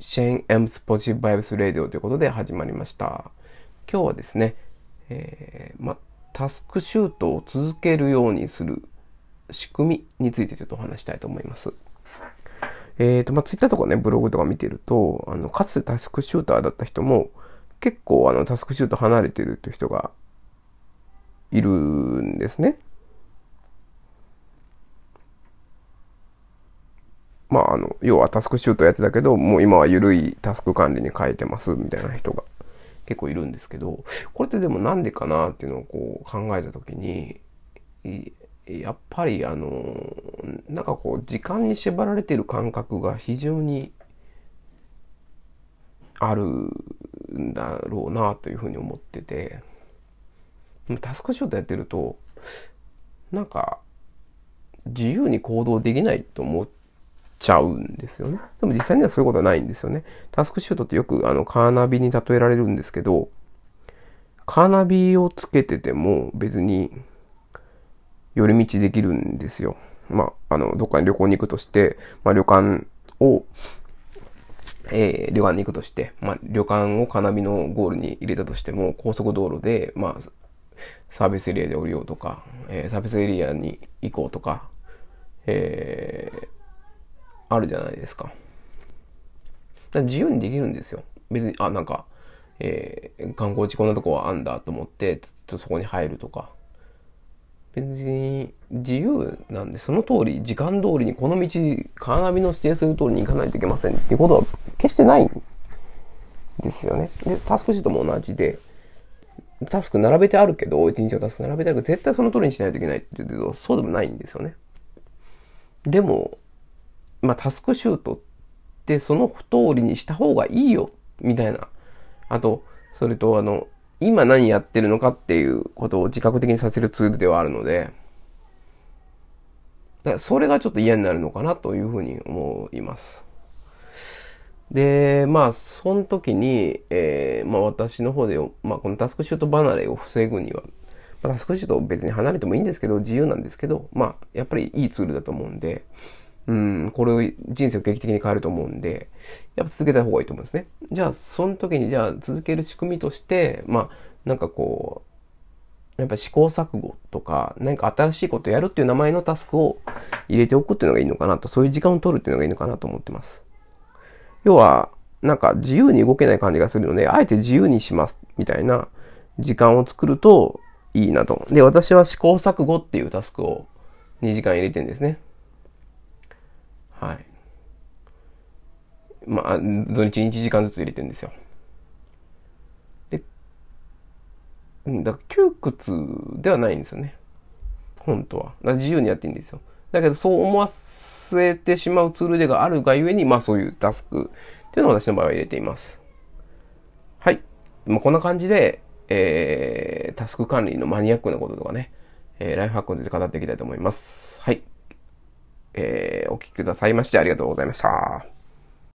シェーン・エムス・ポジティブ・バイブス・レディオということで始まりました。今日はですね、えー、ま、タスクシュートを続けるようにする仕組みについてちょっとお話したいと思います。えっ、ー、と、まあ、ツイッターとかね、ブログとか見てると、あの、かつてタスクシューターだった人も、結構あの、タスクシュート離れてるっていう人がいるんですね。まあ、あの、要はタスクシュートやってたけど、もう今は緩いタスク管理に変えてますみたいな人が結構いるんですけど、これってでもなんでかなっていうのをこう考えた時に、やっぱりあの、なんかこう時間に縛られてる感覚が非常にあるんだろうなというふうに思ってて、タスクシュートやってると、なんか自由に行動できないと思っちゃうんですよね。でも実際にはそういうことはないんですよね。タスクシュートってよくあのカーナビに例えられるんですけど、カーナビをつけてても別に寄り道できるんですよ。まあ、あの、どっかに旅行に行くとして、まあ、旅館を、えー、旅館に行くとして、まあ、旅館をカーナビのゴールに入れたとしても、高速道路で、まあ、サービスエリアで降りようとか、えー、サービスエリアに行こうとか、えー、あるじゃないですか。か自由にできるんですよ。別に、あ、なんか、えー、観光地こんなとこはあんだと思って、ちょっとそこに入るとか。別に自由なんで、その通り、時間通りにこの道、カーナビの指定する通りに行かないといけませんっていうことは決してないんですよね。で、タスクシートも同じで、タスク並べてあるけど、一日のタスク並べてあるけど、絶対その通りにしないといけないって言うと、そうでもないんですよね。でも、まあ、タスクシュートってその通りにした方がいいよ、みたいな。あと、それとあの、今何やってるのかっていうことを自覚的にさせるツールではあるので、だそれがちょっと嫌になるのかなというふうに思います。で、まあ、その時に、えー、まあ私の方で、まあこのタスクシュート離れを防ぐには、まあ、タスクシュート別に離れてもいいんですけど、自由なんですけど、まあ、やっぱりいいツールだと思うんで、うん、これを人生を劇的に変えると思うんで、やっぱ続けた方がいいと思うんですね。じゃあ、その時にじゃあ続ける仕組みとして、まあ、なんかこう、やっぱ試行錯誤とか、何か新しいことをやるっていう名前のタスクを入れておくっていうのがいいのかなと、そういう時間を取るっていうのがいいのかなと思ってます。要は、なんか自由に動けない感じがするので、あえて自由にしますみたいな時間を作るといいなと。で、私は試行錯誤っていうタスクを2時間入れてるんですね。はい。まあ、土日に1時間ずつ入れてるんですよ。で、だから窮屈ではないんですよね。本当は。だ自由にやっていいんですよ。だけど、そう思わせてしまうツールでがあるがゆえに、まあそういうタスクっていうのを私の場合は入れています。はい。まあ、こんな感じで、えー、タスク管理のマニアックなこととかね、えー、ライフハックについて語っていきたいと思います。はい。えー、お聞きくださいましてありがとうございました。